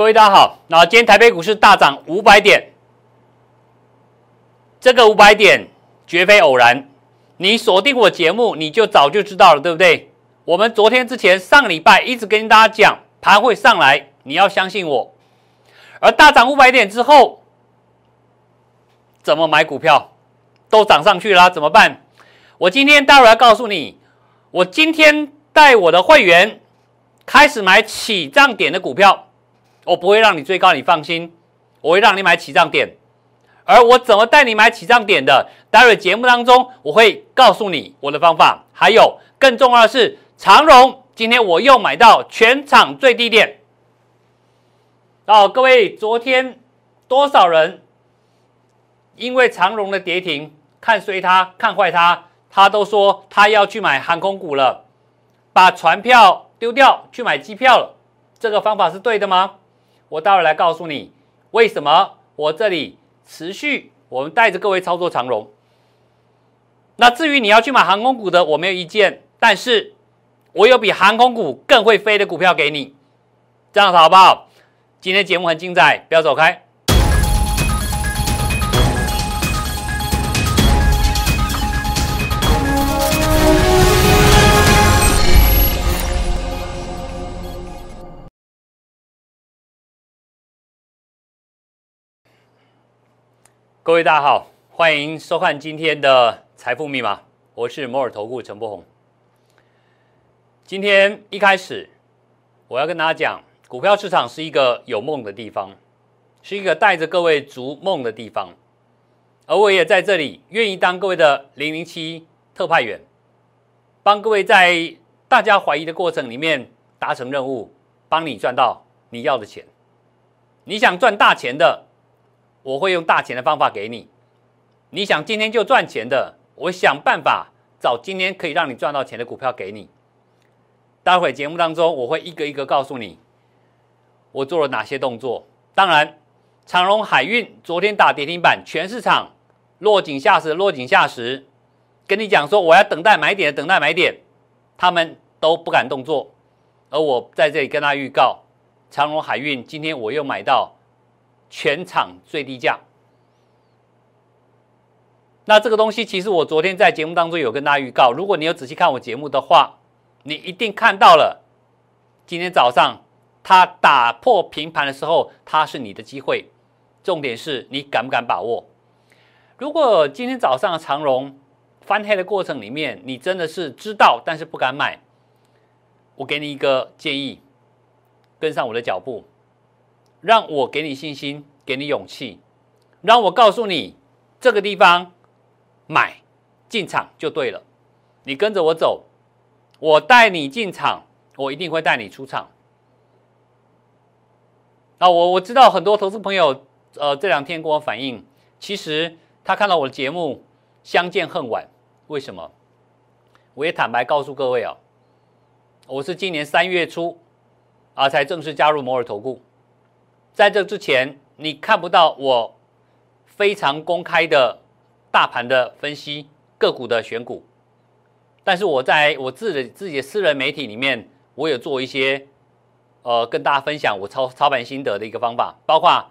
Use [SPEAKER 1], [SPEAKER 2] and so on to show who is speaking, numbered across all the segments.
[SPEAKER 1] 各位大家好，那今天台北股市大涨五百点，这个五百点绝非偶然。你锁定我节目，你就早就知道了，对不对？我们昨天之前上礼拜一直跟大家讲盘会上来，你要相信我。而大涨五百点之后，怎么买股票？都涨上去了，怎么办？我今天待会儿要告诉你，我今天带我的会员开始买起涨点的股票，我不会让你追高，你放心，我会让你买起涨点。而我怎么带你买起涨点的？待会节目当中我会告诉你我的方法。还有更重要的是，长荣今天我又买到全场最低点。哦，各位，昨天多少人因为长荣的跌停？看衰他，看坏他，他都说他要去买航空股了，把船票丢掉去买机票了。这个方法是对的吗？我待会来告诉你为什么。我这里持续，我们带着各位操作长荣。那至于你要去买航空股的，我没有意见，但是我有比航空股更会飞的股票给你，这样子好不好？今天节目很精彩，不要走开。各位大家好，欢迎收看今天的财富密码，我是摩尔投顾陈柏宏。今天一开始，我要跟大家讲，股票市场是一个有梦的地方，是一个带着各位逐梦的地方，而我也在这里愿意当各位的零零七特派员，帮各位在大家怀疑的过程里面达成任务，帮你赚到你要的钱。你想赚大钱的？我会用大钱的方法给你。你想今天就赚钱的，我想办法找今天可以让你赚到钱的股票给你。待会节目当中，我会一个一个告诉你我做了哪些动作。当然，长荣海运昨天打跌停板，全市场落井下石，落井下石。跟你讲说我要等待买点，等待买点，他们都不敢动作。而我在这里跟他预告，长荣海运今天我又买到。全场最低价。那这个东西，其实我昨天在节目当中有跟大家预告。如果你有仔细看我节目的话，你一定看到了。今天早上它打破平盘的时候，它是你的机会。重点是你敢不敢把握？如果今天早上长荣翻黑的过程里面，你真的是知道但是不敢买，我给你一个建议，跟上我的脚步。让我给你信心，给你勇气，让我告诉你这个地方买进场就对了。你跟着我走，我带你进场，我一定会带你出场。啊，我我知道很多投资朋友，呃，这两天跟我反映，其实他看到我的节目相见恨晚，为什么？我也坦白告诉各位啊，我是今年三月初啊才正式加入摩尔投顾。在这之前，你看不到我非常公开的大盘的分析、个股的选股，但是我在我自己自己的私人媒体里面，我有做一些呃跟大家分享我操操盘心得的一个方法，包括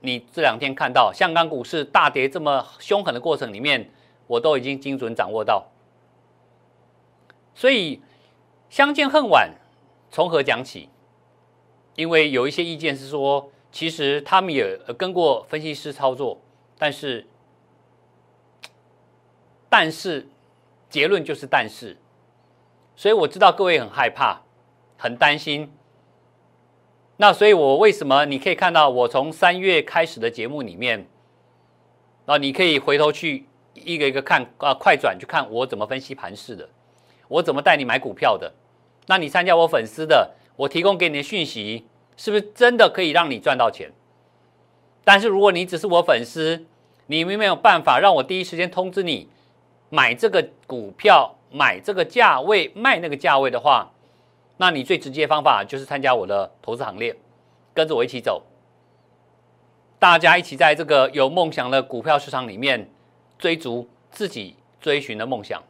[SPEAKER 1] 你这两天看到香港股市大跌这么凶狠的过程里面，我都已经精准掌握到。所以相见恨晚，从何讲起？因为有一些意见是说。其实他们也跟过分析师操作，但是，但是结论就是但是，所以我知道各位很害怕，很担心。那所以，我为什么你可以看到我从三月开始的节目里面，啊，你可以回头去一个一个看啊，快转去看我怎么分析盘势的，我怎么带你买股票的。那你参加我粉丝的，我提供给你的讯息。是不是真的可以让你赚到钱？但是如果你只是我粉丝，你没有办法让我第一时间通知你买这个股票，买这个价位，卖那个价位的话，那你最直接方法就是参加我的投资行列，跟着我一起走，大家一起在这个有梦想的股票市场里面追逐自己追寻的梦想。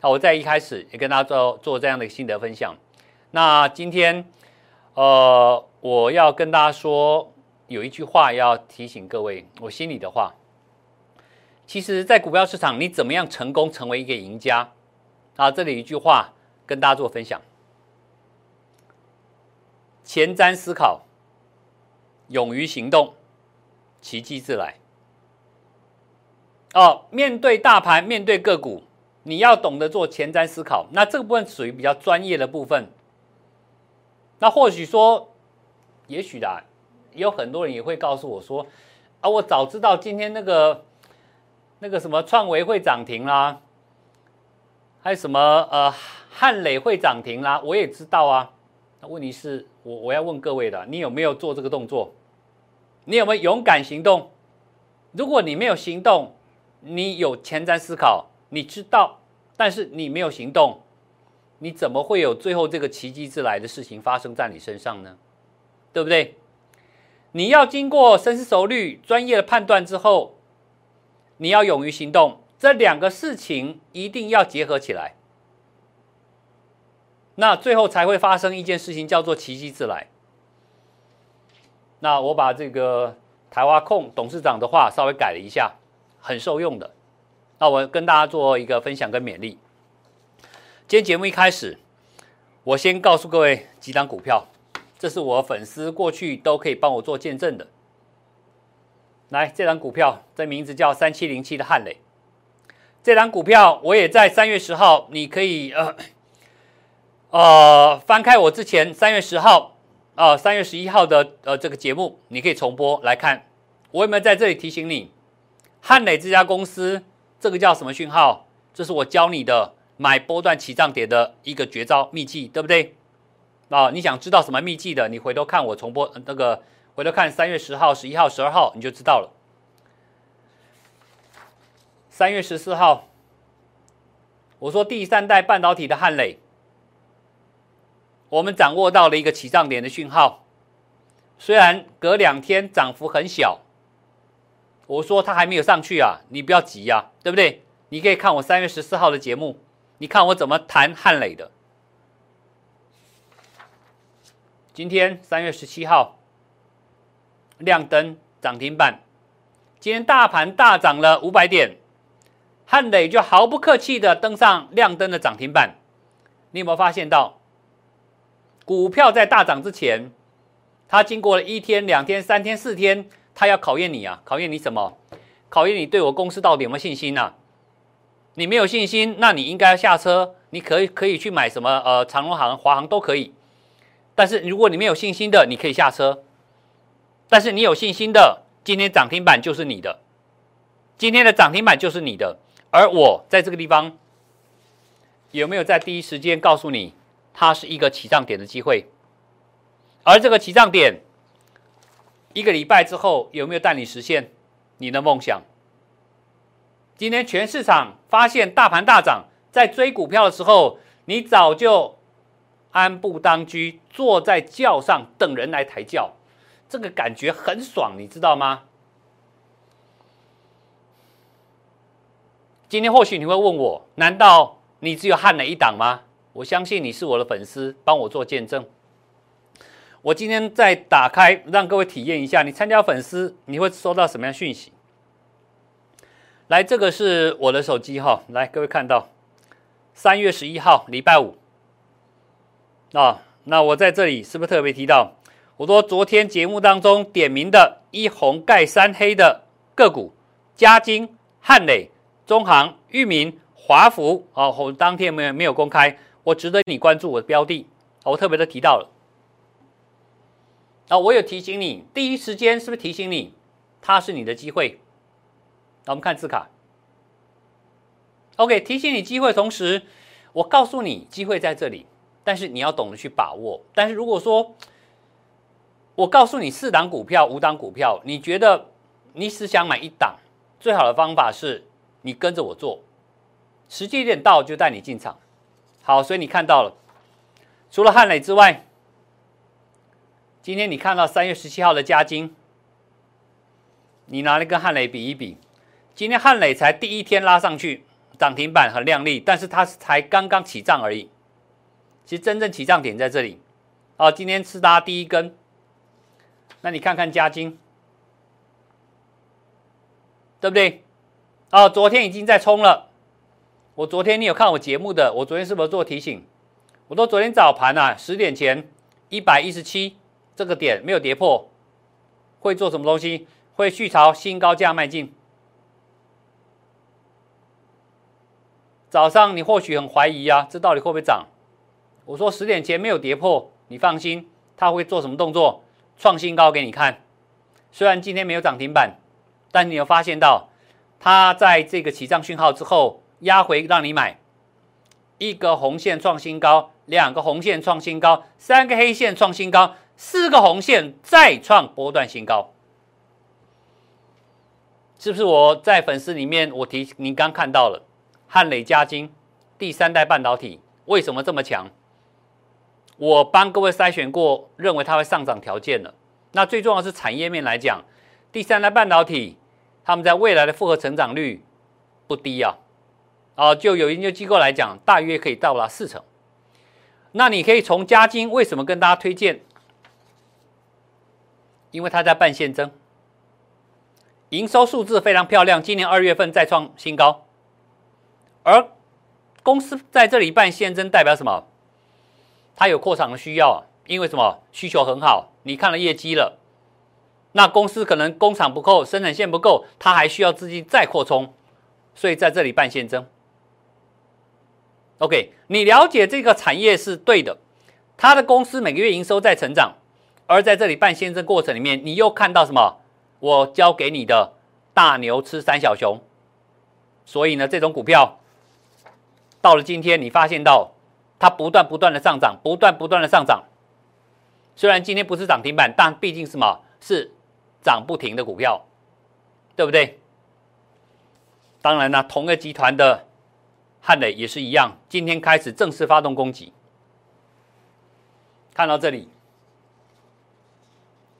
[SPEAKER 1] 好，我在一开始也跟大家做做这样的心得分享。那今天。呃，我要跟大家说，有一句话要提醒各位，我心里的话。其实，在股票市场，你怎么样成功成为一个赢家？啊，这里一句话跟大家做分享：前瞻思考，勇于行动，奇迹自来。哦，面对大盘，面对个股，你要懂得做前瞻思考。那这个部分属于比较专业的部分。那或许说，也许的，有很多人也会告诉我说：“啊，我早知道今天那个。”那个什么创维会涨停啦，还有什么呃汉磊会涨停啦，我也知道啊。那问题是我我要问各位的，你有没有做这个动作？你有没有勇敢行动？如果你没有行动，你有前瞻思考，你知道，但是你没有行动，你怎么会有最后这个奇迹之来的事情发生在你身上呢？对不对？你要经过深思熟虑、专业的判断之后。你要勇于行动，这两个事情一定要结合起来，那最后才会发生一件事情，叫做奇迹自来。那我把这个台湾控董事长的话稍微改了一下，很受用的。那我跟大家做一个分享跟勉励。今天节目一开始，我先告诉各位几档股票，这是我粉丝过去都可以帮我做见证的。来，这张股票，这名字叫三七零七的汉磊。这张股票我也在三月十号，你可以呃 呃翻开我之前三月十号啊三月十一号的呃这个节目，你可以重播来看。我有没有在这里提醒你，汉磊这家公司这个叫什么讯号？这是我教你的买波段起涨点的一个绝招秘籍，对不对？啊，你想知道什么秘籍的？你回头看我重播那个。回头看三月十号、十一号、十二号，你就知道了。三月十四号，我说第三代半导体的汉磊，我们掌握到了一个起涨点的讯号，虽然隔两天涨幅很小，我说它还没有上去啊，你不要急呀，对不对？你可以看我三月十四号的节目，你看我怎么谈汉磊的。今天三月十七号。亮灯涨停板，今天大盘大涨了五百点，汉磊就毫不客气的登上亮灯的涨停板。你有没有发现到，股票在大涨之前，它经过了一天、两天、三天、四天，它要考验你啊，考验你什么？考验你对我公司到底有没有信心呐？你没有信心，那你应该要下车。你可以可以去买什么？呃，长隆行、华航都可以。但是如果你没有信心的，你可以下车。但是你有信心的，今天涨停板就是你的，今天的涨停板就是你的。而我在这个地方有没有在第一时间告诉你，它是一个起涨点的机会？而这个起涨点，一个礼拜之后有没有带你实现你的梦想？今天全市场发现大盘大涨，在追股票的时候，你早就安步当居，坐在轿上等人来抬轿。这个感觉很爽，你知道吗？今天或许你会问我，难道你只有汉磊一档吗？我相信你是我的粉丝，帮我做见证。我今天再打开，让各位体验一下，你参加粉丝你会收到什么样讯息？来，这个是我的手机哈，来，各位看到三月十一号礼拜五啊，那我在这里是不是特别提到？我说昨天节目当中点名的一红盖三黑的个股，嘉金、汉磊、中航、裕民、华福啊，我当天没有没有公开，我值得你关注我的标的，我特别的提到了。啊，我有提醒你，第一时间是不是提醒你，它是你的机会？那我们看字卡。OK，提醒你机会，同时我告诉你机会在这里，但是你要懂得去把握。但是如果说，我告诉你，四档股票、五档股票，你觉得你只想买一档，最好的方法是你跟着我做，时机点到就带你进场。好，所以你看到了，除了汉磊之外，今天你看到三月十七号的加金，你拿来跟汉磊比一比，今天汉磊才第一天拉上去涨停板很亮丽，但是它才刚刚起涨而已。其实真正起涨点在这里，哦，今天是拉第一根。那你看看嘉金，对不对？哦，昨天已经在冲了。我昨天你有看我节目的，我昨天是不是做提醒？我都昨天早盘啊，十点前一百一十七这个点没有跌破，会做什么东西？会续朝新高价迈进。早上你或许很怀疑啊，这到底会不会涨？我说十点前没有跌破，你放心，它会做什么动作？创新高给你看。虽然今天没有涨停板，但你有发现到，它在这个起涨讯号之后压回让你买，一个红线创新高，两个红线创新高，三个黑线创新高，四个红线再创波段新高，是不是？我在粉丝里面我提，你刚看到了。汉磊加金，第三代半导体为什么这么强？我帮各位筛选过，认为它会上涨条件了。那最重要是产业面来讲，第三代半导体，他们在未来的复合成长率不低啊。啊，就有研究机构来讲，大约可以到达四成。那你可以从加金为什么跟大家推荐？因为它在办现增，营收数字非常漂亮，今年二月份再创新高。而公司在这里办现增，代表什么？它有扩厂的需要，因为什么？需求很好，你看了业绩了，那公司可能工厂不够，生产线不够，它还需要资金再扩充，所以在这里办现增。OK，你了解这个产业是对的，它的公司每个月营收在成长，而在这里办现增过程里面，你又看到什么？我教给你的大牛吃三小熊，所以呢，这种股票。到了今天，你发现到它不断不断的上涨，不断不断的上涨。虽然今天不是涨停板，但毕竟什么是涨不停的股票，对不对？当然呢，同个集团的汉磊也是一样，今天开始正式发动攻击。看到这里，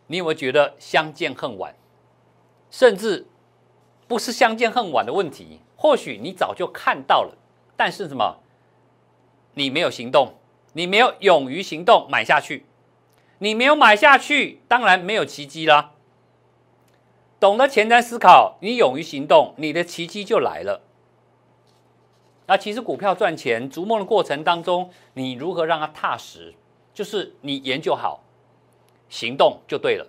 [SPEAKER 1] 你有没有觉得相见恨晚？甚至不是相见恨晚的问题，或许你早就看到了。但是什么？你没有行动，你没有勇于行动买下去，你没有买下去，当然没有奇迹啦。懂得前瞻思考，你勇于行动，你的奇迹就来了。那其实股票赚钱，逐梦的过程当中，你如何让它踏实？就是你研究好，行动就对了。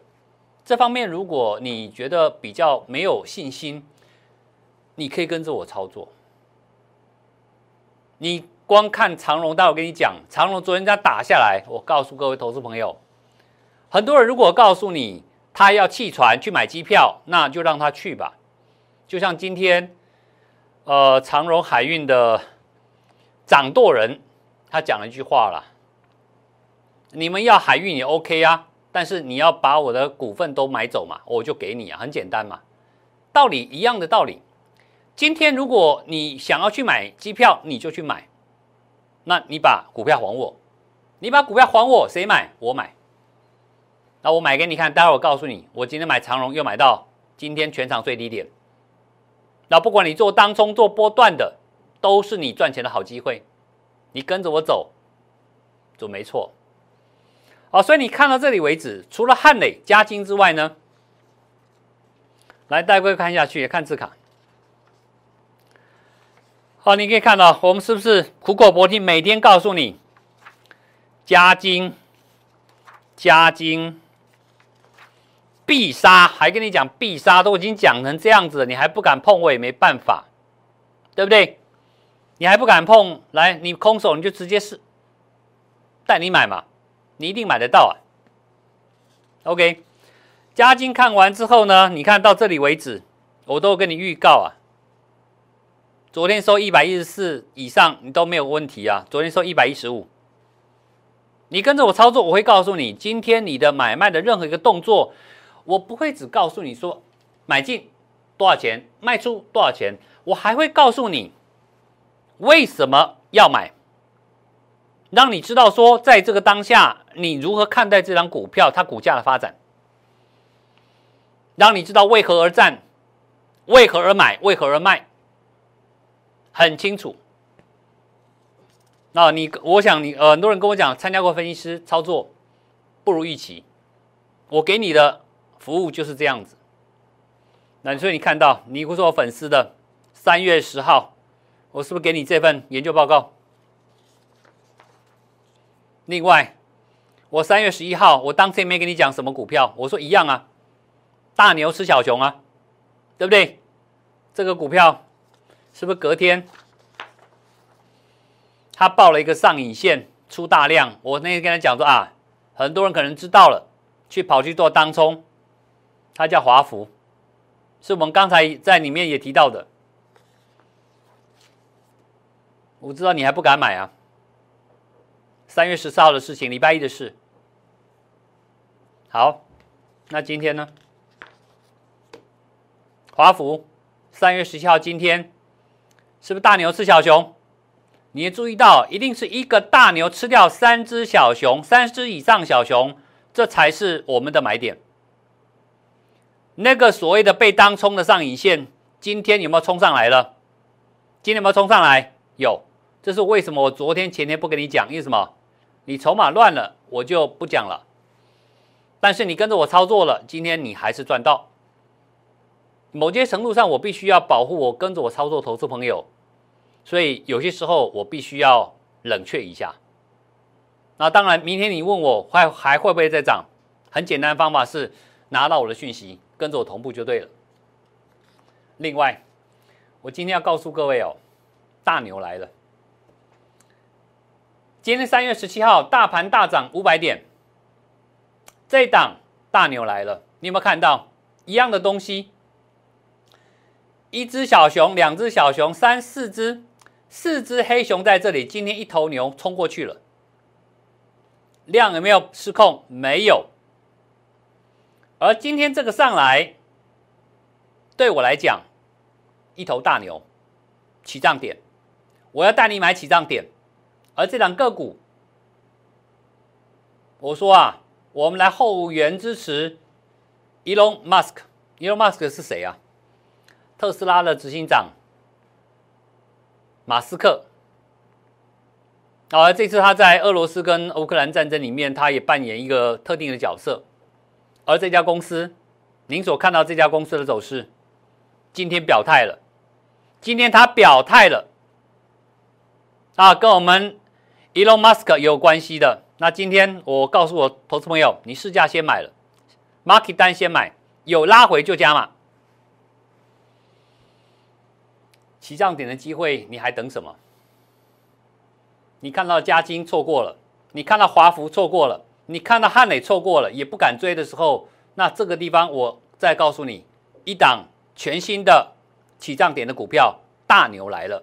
[SPEAKER 1] 这方面，如果你觉得比较没有信心，你可以跟着我操作。你光看长龙，待会我跟你讲，长龙昨天这样打下来，我告诉各位投资朋友，很多人如果告诉你他要弃船去买机票，那就让他去吧。就像今天，呃，长荣海运的掌舵人，他讲了一句话了：你们要海运也 OK 啊，但是你要把我的股份都买走嘛，我就给你啊，很简单嘛，道理一样的道理。今天如果你想要去买机票，你就去买。那你把股票还我，你把股票还我，谁买？我买。那我买给你看，待会我告诉你，我今天买长荣又买到今天全场最低点。那不管你做当中做波段的，都是你赚钱的好机会。你跟着我走，准没错。好，所以你看到这里为止，除了汉磊、嘉金之外呢，来带各位看下去，看字卡。好，你可以看到我们是不是苦口婆心，每天告诉你加金、加金必杀，还跟你讲必杀，都已经讲成这样子了，你还不敢碰，我也没办法，对不对？你还不敢碰，来，你空手你就直接是带你买嘛，你一定买得到啊。OK，加金看完之后呢，你看到这里为止，我都跟你预告啊。昨天收一百一十四以上，你都没有问题啊。昨天收一百一十五，你跟着我操作，我会告诉你，今天你的买卖的任何一个动作，我不会只告诉你说买进多少钱，卖出多少钱，我还会告诉你为什么要买，让你知道说，在这个当下，你如何看待这张股票它股价的发展，让你知道为何而战，为何而买，为何而卖。很清楚，那你我想你呃很多人跟我讲参加过分析师操作不如预期，我给你的服务就是这样子。那所以你看到，你不是我粉丝的，三月十号，我是不是给你这份研究报告？另外，我三月十一号，我当天没跟你讲什么股票，我说一样啊，大牛吃小熊啊，对不对？这个股票是不是隔天他报了一个上影线出大量？我那天跟他讲说啊，很多人可能知道了，去跑去做当冲，它叫华福。是我们刚才在里面也提到的，我知道你还不敢买啊。三月十四号的事情，礼拜一的事。好，那今天呢？华福三月十七号，今天是不是大牛吃小熊？你也注意到，一定是一个大牛吃掉三只小熊，三只以上小熊，这才是我们的买点。那个所谓的被当冲的上影线，今天有没有冲上来了？今天有没有冲上来？有，这是为什么？我昨天前天不跟你讲，因为什么？你筹码乱了，我就不讲了。但是你跟着我操作了，今天你还是赚到。某些程度上，我必须要保护我跟着我操作投资朋友，所以有些时候我必须要冷却一下。那当然，明天你问我还还会不会再涨？很简单的方法是拿到我的讯息。跟着我同步就对了。另外，我今天要告诉各位哦，大牛来了。今天三月十七号，大盘大涨五百点，这档大牛来了。你有没有看到一样的东西？一只小熊，两只小熊，三四只，四只黑熊在这里。今天一头牛冲过去了，量有没有失控？没有。而今天这个上来，对我来讲，一头大牛，起涨点，我要带你买起涨点。而这两个股，我说啊，我们来后援支持 Elon Musk。Elon Musk 是谁啊？特斯拉的执行长马斯克。而这次他在俄罗斯跟乌克兰战争里面，他也扮演一个特定的角色。而这家公司，您所看到这家公司的走势，今天表态了。今天他表态了，啊，跟我们 Elon Musk 有关系的。那今天我告诉我投资朋友，你试价先买了，market 单先买，有拉回就加码。起涨点的机会，你还等什么？你看到嘉金错过了，你看到华福错过了。你看到汉磊错过了，也不敢追的时候，那这个地方我再告诉你，一档全新的起涨点的股票，大牛来了。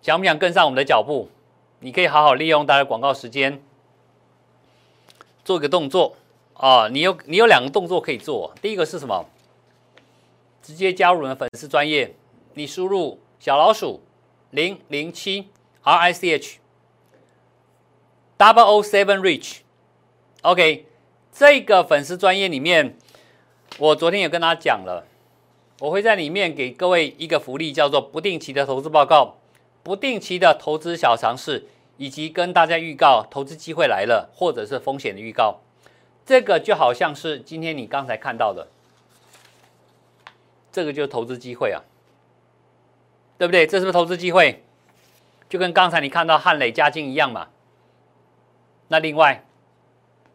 [SPEAKER 1] 想不想跟上我们的脚步？你可以好好利用大家广告时间，做一个动作啊！你有你有两个动作可以做，第一个是什么？直接加入我们粉丝专业，你输入小老鼠零零七 R I C H。Double O Seven Rich，OK，这个粉丝专业里面，我昨天也跟大家讲了，我会在里面给各位一个福利，叫做不定期的投资报告、不定期的投资小尝试，以及跟大家预告投资机会来了，或者是风险的预告。这个就好像是今天你刚才看到的，这个就是投资机会啊，对不对？这是不是投资机会？就跟刚才你看到汉磊加金一样嘛。那另外，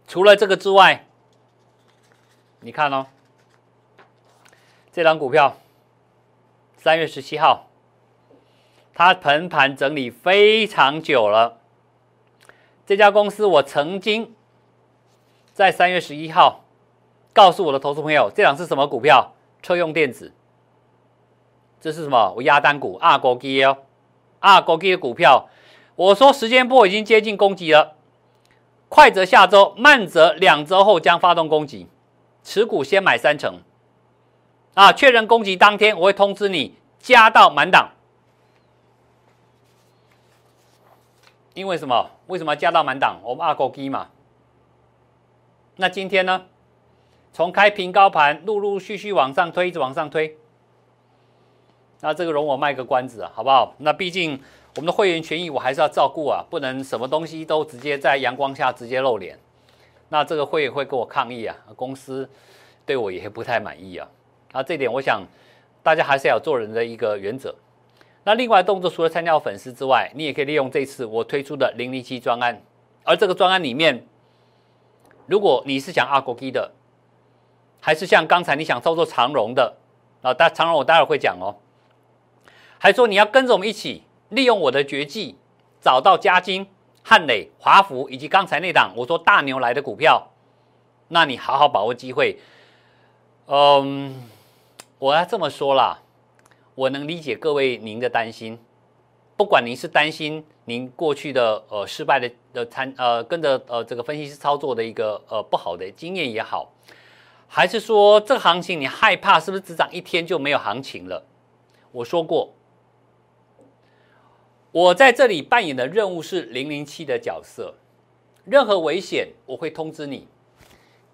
[SPEAKER 1] 除了这个之外，你看哦，这张股票三月十七号，它横盘整理非常久了。这家公司我曾经在三月十一号告诉我的投资朋友，这两是什么股票？车用电子。这是什么？我压单股二国基哦，二国基的股票。我说时间波已经接近攻击了。快则下周，慢则两周后将发动攻击。持股先买三成，啊，确认攻击当天我会通知你加到满档。因为什么？为什么加到满档？我们二勾机嘛。那今天呢？从开平高盘，陆陆续续往上推，一直往上推。那这个容我卖个关子啊，好不好？那毕竟。我们的会员权益我还是要照顾啊，不能什么东西都直接在阳光下直接露脸。那这个会会跟我抗议啊，公司对我也不太满意啊。啊，这点我想大家还是要做人的一个原则。那另外动作除了参加粉丝之外，你也可以利用这次我推出的零零七专案，而这个专案里面，如果你是想阿国基的，还是像刚才你想操作长荣的啊，但长荣我待会会讲哦，还说你要跟着我们一起利用我的绝技，找到嘉金、汉磊、华福以及刚才那档我说大牛来的股票，那你好好把握机会。嗯，我要这么说啦。我能理解各位您的担心，不管您是担心您过去的呃失败的的参呃跟着呃这个分析师操作的一个呃不好的经验也好，还是说这个行情你害怕是不是只涨一天就没有行情了？我说过，我在这里扮演的任务是零零七的角色，任何危险我会通知你，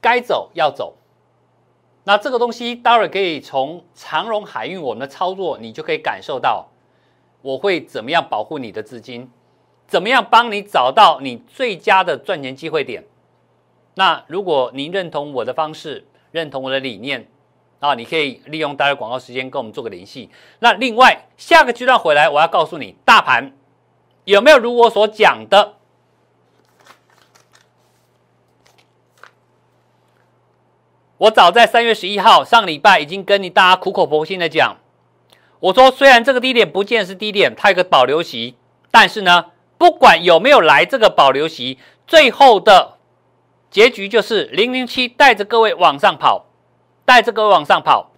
[SPEAKER 1] 该走要走。那这个东西待会可以从长荣海运我们的操作，你就可以感受到我会怎么样保护你的资金，怎么样帮你找到你最佳的赚钱机会点。那如果您认同我的方式，认同我的理念啊，你可以利用待会广告时间跟我们做个联系。那另外下个阶段回来，我要告诉你大盘有没有如我所讲的。我早在三月十一号上礼拜已经跟你大家苦口婆心的讲，我说虽然这个低点不见是低点，它有个保留席，但是呢，不管有没有来这个保留席，最后的结局就是零零七带着各位往上跑，带着各位往上跑。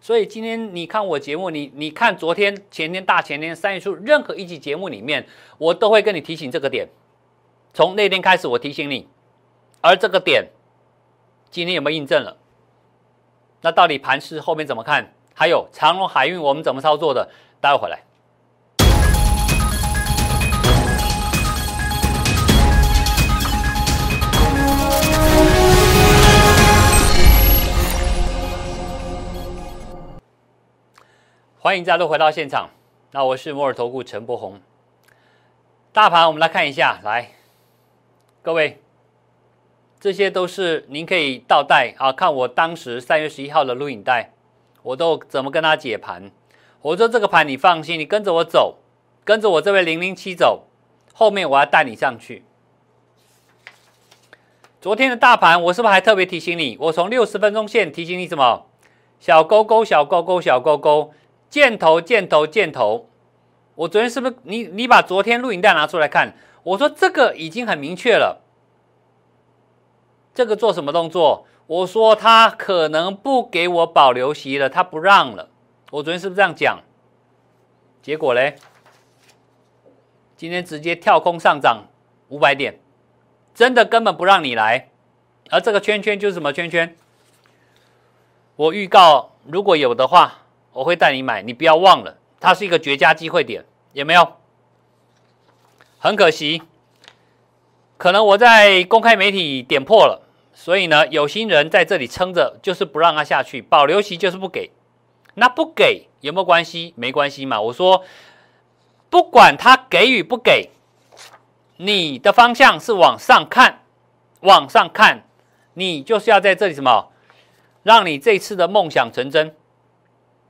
[SPEAKER 1] 所以今天你看我节目，你你看昨天、前天、大前天三月初任何一集节目里面，我都会跟你提醒这个点。从那天开始，我提醒你，而这个点。今天有没有印证了？那到底盘势后面怎么看？还有长隆海运我们怎么操作的？待会回来。欢迎再度回到现场。那我是摩尔投顾陈柏宏。大盘我们来看一下，来，各位。这些都是您可以倒带啊，看我当时三月十一号的录影带，我都怎么跟他解盘。我说这个盘你放心，你跟着我走，跟着我这位零零七走，后面我要带你上去。昨天的大盘，我是不是还特别提醒你？我从六十分钟线提醒你什么？小勾勾，小勾勾，小勾勾，箭头，箭头，箭头。我昨天是不是你你把昨天录影带拿出来看？我说这个已经很明确了。这个做什么动作？我说他可能不给我保留席了，他不让了。我昨天是不是这样讲？结果嘞，今天直接跳空上涨五百点，真的根本不让你来。而这个圈圈就是什么圈圈？我预告如果有的话，我会带你买，你不要忘了，它是一个绝佳机会点，有没有？很可惜，可能我在公开媒体点破了。所以呢，有心人在这里撑着，就是不让它下去，保留席就是不给。那不给有没有关系？没关系嘛。我说，不管他给与不给，你的方向是往上看，往上看，你就是要在这里什么，让你这次的梦想成真。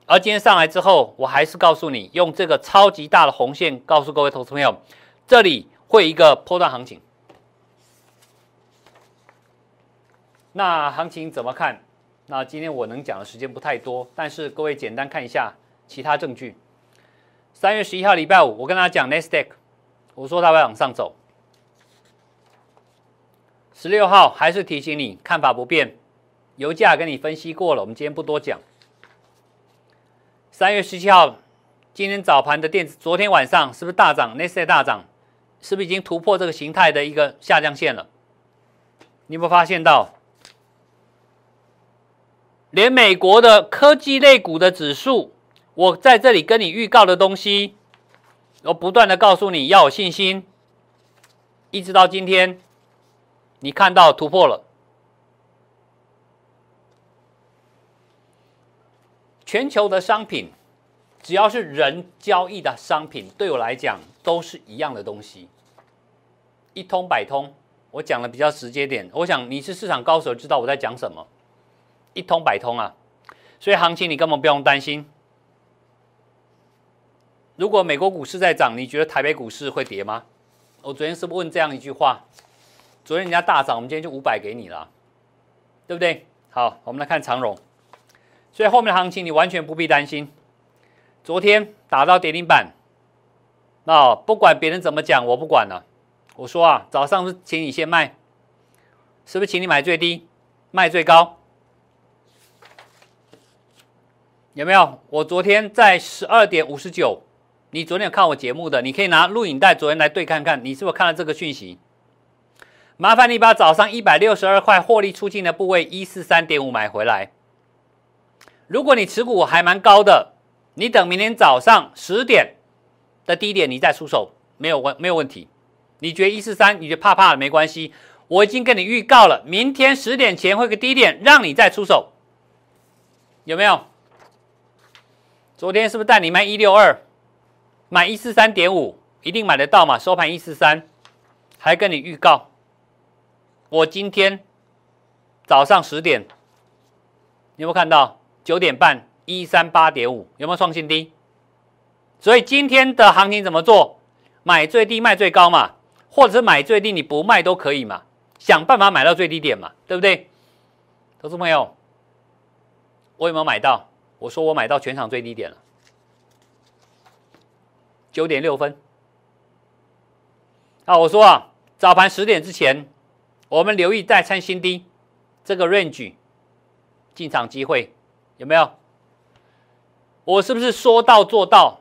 [SPEAKER 1] 而今天上来之后，我还是告诉你，用这个超级大的红线告诉各位投资朋友，这里会一个波段行情。那行情怎么看？那今天我能讲的时间不太多，但是各位简单看一下其他证据。三月十一号礼拜五，我跟大家讲 n e s t a q 我说它会往上走。十六号还是提醒你看法不变，油价跟你分析过了，我们今天不多讲。三月十七号，今天早盘的电子，昨天晚上是不是大涨 n e s t a q 大涨，是不是已经突破这个形态的一个下降线了？你有没有发现到？连美国的科技类股的指数，我在这里跟你预告的东西，我不断的告诉你要有信心，一直到今天，你看到突破了。全球的商品，只要是人交易的商品，对我来讲都是一样的东西，一通百通，我讲的比较直接点，我想你是市场高手，知道我在讲什么，一通百通啊。所以行情你根本不用担心。如果美国股市在涨，你觉得台北股市会跌吗？我昨天是不是问这样一句话？昨天人家大涨，我们今天就五百给你了，对不对？好，我们来看长荣。所以后面的行情你完全不必担心。昨天打到跌停板，那不管别人怎么讲，我不管了。我说啊，早上是请你先卖，是不是请你买最低，卖最高？有没有？我昨天在十二点五十九。你昨天有看我节目的，你可以拿录影带昨天来对看看，你是不是看了这个讯息？麻烦你把早上一百六十二块获利出境的部位一四三点五买回来。如果你持股还蛮高的，你等明天早上十点的低点你再出手，没有问没有问题。你觉得一四三你觉得怕怕的没关系，我已经跟你预告了，明天十点前会个低点让你再出手，有没有？昨天是不是带你卖一六二？买一四三点五，一定买得到嘛？收盘一四三，还跟你预告，我今天早上十点，你有没有看到？九点半一三八点五，有没有创新低？所以今天的行情怎么做？买最低卖最高嘛，或者是买最低你不卖都可以嘛，想办法买到最低点嘛，对不对？投资朋友，我有没有买到？我说我买到全场最低点了。九点六分，啊，我说啊，早盘十点之前，我们留意再参新低这个 range 进场机会有没有？我是不是说到做到？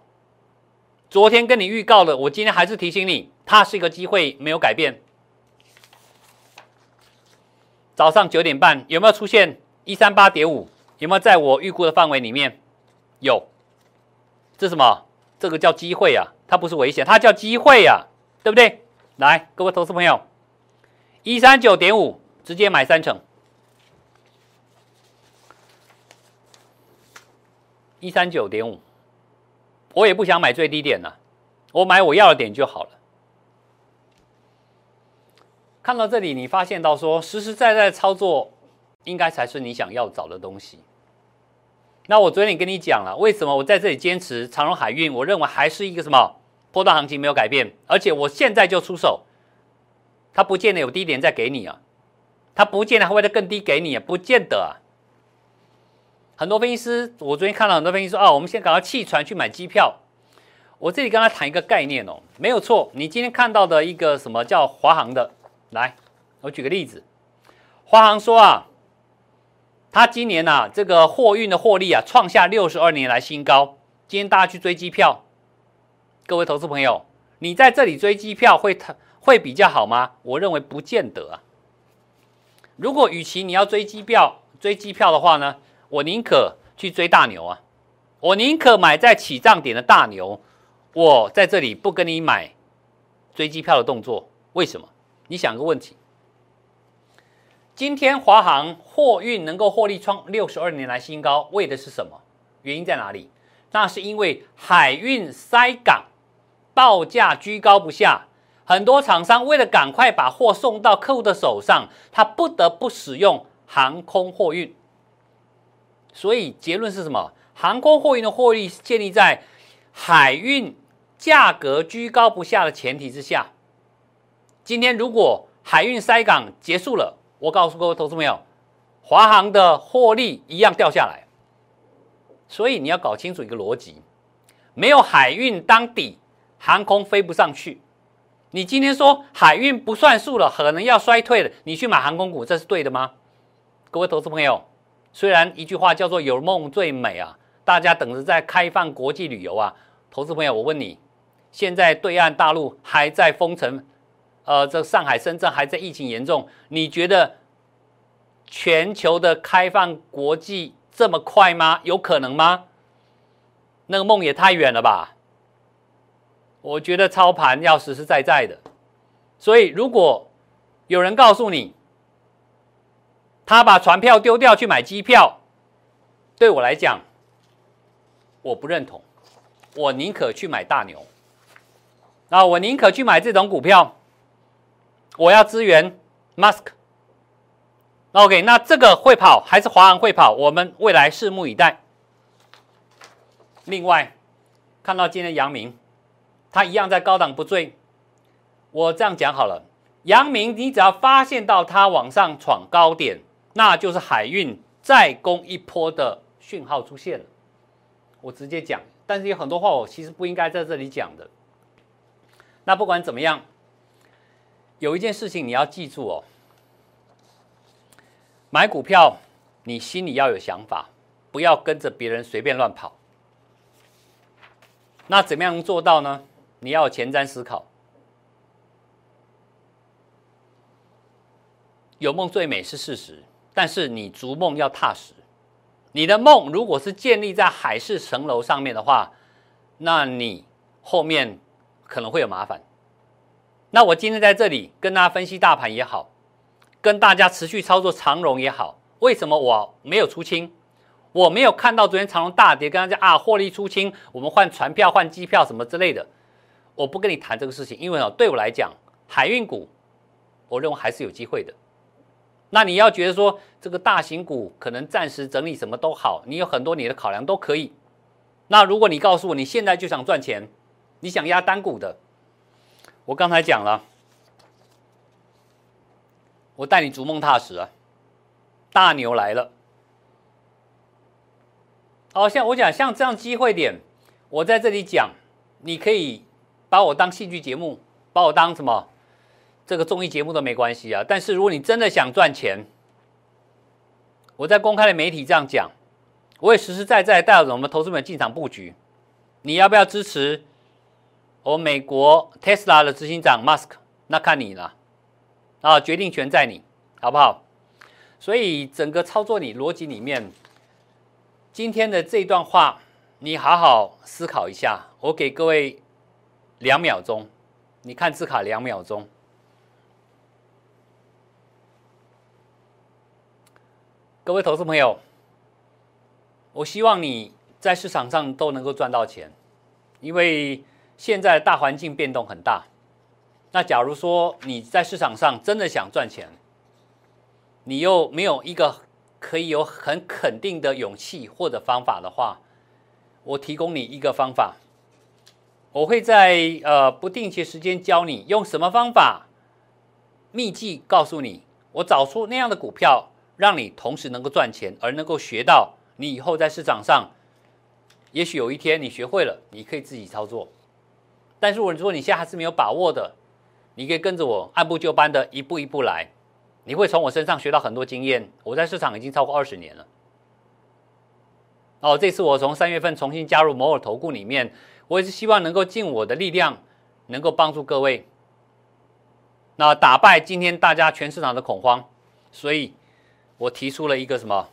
[SPEAKER 1] 昨天跟你预告了，我今天还是提醒你，它是一个机会，没有改变。早上九点半有没有出现一三八点五？有没有在我预估的范围里面？有，这什么？这个叫机会啊，它不是危险，它叫机会呀，对不对？来，各位投资朋友，一三九点五直接买三成，一三九点五，我也不想买最低点了，我买我要的点就好了。看到这里，你发现到说实实在在操作，应该才是你想要找的东西。那我昨天跟你讲了，为什么我在这里坚持长荣海运？我认为还是一个什么波段行情没有改变，而且我现在就出手，它不见得有低点再给你啊，它不见得还会再更低给你啊，不见得啊。很多分析师，我昨天看到很多分析师说，哦，我们先赶快弃船去买机票。我这里跟他谈一个概念哦，没有错，你今天看到的一个什么叫华航的，来，我举个例子，华航说啊。他今年呐，这个货运的获利啊，创下六十二年来新高。今天大家去追机票，各位投资朋友，你在这里追机票会会比较好吗？我认为不见得啊。如果与其你要追机票追机票的话呢，我宁可去追大牛啊，我宁可买在起涨点的大牛。我在这里不跟你买追机票的动作，为什么？你想个问题。今天华航货运能够获利创六十二年来新高，为的是什么？原因在哪里？那是因为海运塞港，报价居高不下，很多厂商为了赶快把货送到客户的手上，他不得不使用航空货运。所以结论是什么？航空货运的获利建立在海运价格居高不下的前提之下。今天如果海运塞港结束了，我告诉各位投资朋友，华航的获利一样掉下来，所以你要搞清楚一个逻辑：没有海运当底，航空飞不上去。你今天说海运不算数了，可能要衰退了，你去买航空股，这是对的吗？各位投资朋友，虽然一句话叫做“有梦最美”啊，大家等着在开放国际旅游啊，投资朋友，我问你，现在对岸大陆还在封城？呃，这上海、深圳还在疫情严重，你觉得全球的开放国际这么快吗？有可能吗？那个梦也太远了吧！我觉得操盘要实实在在的。所以，如果有人告诉你，他把船票丢掉去买机票，对我来讲，我不认同。我宁可去买大牛，啊，我宁可去买这种股票。我要支援 Musk。OK，那这个会跑还是华航会跑？我们未来拭目以待。另外，看到今天阳明，他一样在高档不坠。我这样讲好了，阳明你只要发现到他往上闯高点，那就是海运再攻一波的讯号出现了。我直接讲，但是有很多话我其实不应该在这里讲的。那不管怎么样，有一件事情你要记住哦。买股票，你心里要有想法，不要跟着别人随便乱跑。那怎么样做到呢？你要前瞻思考。有梦最美是事实，但是你逐梦要踏实。你的梦如果是建立在海市蜃楼上面的话，那你后面可能会有麻烦。那我今天在这里跟大家分析大盘也好。跟大家持续操作长荣也好，为什么我没有出清？我没有看到昨天长荣大跌，跟大家啊获利出清，我们换船票、换机票什么之类的，我不跟你谈这个事情，因为哦，对我来讲，海运股，我认为还是有机会的。那你要觉得说这个大型股可能暂时整理什么都好，你有很多你的考量都可以。那如果你告诉我你现在就想赚钱，你想压单股的，我刚才讲了。我带你逐梦踏实啊！大牛来了。好像我讲像这样机会点，我在这里讲，你可以把我当戏剧节目，把我当什么这个综艺节目都没关系啊。但是如果你真的想赚钱，我在公开的媒体这样讲，我也实实在在带着我们投资者进场布局。你要不要支持我美国 Tesla 的执行长 Musk？那看你了。啊，决定权在你，好不好？所以整个操作你逻辑里面，今天的这段话，你好好思考一下。我给各位两秒钟，你看字卡两秒钟。各位投资朋友，我希望你在市场上都能够赚到钱，因为现在大环境变动很大。那假如说你在市场上真的想赚钱，你又没有一个可以有很肯定的勇气或者方法的话，我提供你一个方法，我会在呃不定期时间教你用什么方法，秘籍告诉你，我找出那样的股票，让你同时能够赚钱，而能够学到你以后在市场上，也许有一天你学会了，你可以自己操作。但是如果你现在还是没有把握的，你可以跟着我按部就班的一步一步来，你会从我身上学到很多经验。我在市场已经超过二十年了。哦，这次我从三月份重新加入摩尔投顾里面，我也是希望能够尽我的力量，能够帮助各位，那打败今天大家全市场的恐慌。所以，我提出了一个什么，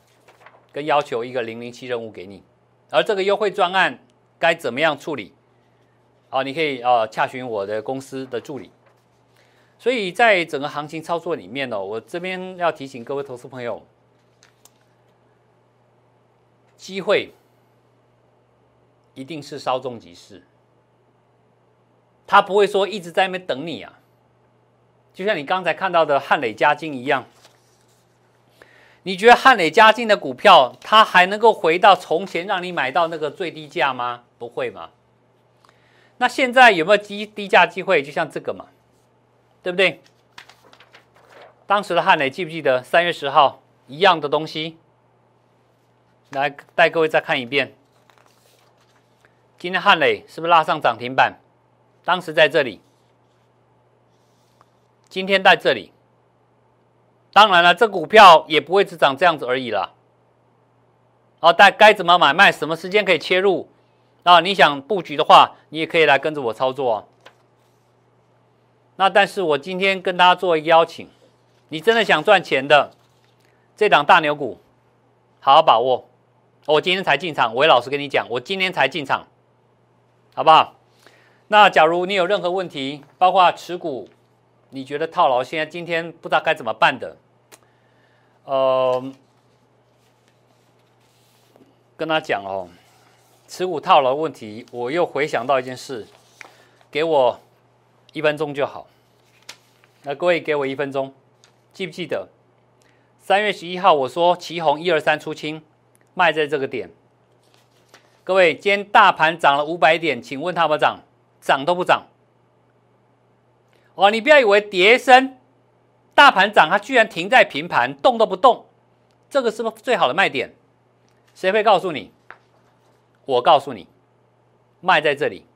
[SPEAKER 1] 跟要求一个零零七任务给你，而这个优惠专案该怎么样处理？好，你可以啊洽询我的公司的助理。所以在整个行情操作里面呢，我这边要提醒各位投资朋友，机会一定是稍纵即逝，他不会说一直在那边等你啊。就像你刚才看到的汉磊加金一样，你觉得汉磊加金的股票，它还能够回到从前让你买到那个最低价吗？不会嘛。那现在有没有低低价机会？就像这个嘛。对不对？当时的汉磊记不记得三月十号一样的东西？来带各位再看一遍。今天汉磊是不是拉上涨停板？当时在这里，今天在这里。当然了，这股票也不会只涨这样子而已了。好，该该怎么买卖？什么时间可以切入？啊，你想布局的话，你也可以来跟着我操作啊。那但是我今天跟大家做一个邀请，你真的想赚钱的这档大牛股，好好把握。我今天才进场，我也老实跟你讲，我今天才进场，好不好？那假如你有任何问题，包括持股，你觉得套牢，现在今天不知道该怎么办的，呃，跟他讲哦，持股套牢问题，我又回想到一件事，给我。一分钟就好。那各位给我一分钟，记不记得三月十一号我说旗红一二三出清，卖在这个点。各位，今天大盘涨了五百点，请问它有没有涨？涨都不涨。哦，你不要以为跌升，大盘涨，它居然停在平盘，动都不动，这个是不是最好的卖点？谁会告诉你？我告诉你，卖在这里。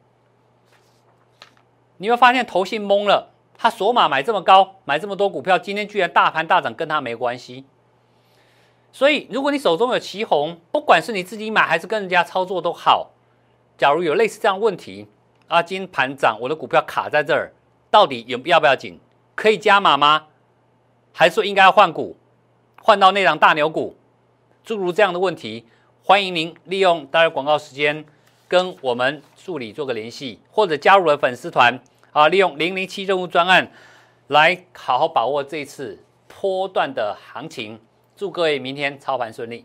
[SPEAKER 1] 你会发现投信懵了，他索马买这么高，买这么多股票，今天居然大盘大涨，跟他没关系。所以，如果你手中有旗红，不管是你自己买还是跟人家操作都好，假如有类似这样问题，啊，今天盘涨，我的股票卡在这儿，到底有要不要紧？可以加码吗？还是说应该要换股，换到那档大牛股？诸如这样的问题，欢迎您利用待会广告时间跟我们助理做个联系，或者加入了粉丝团啊，利用零零七任务专案来好好把握这次波段的行情。祝各位明天操盘顺利。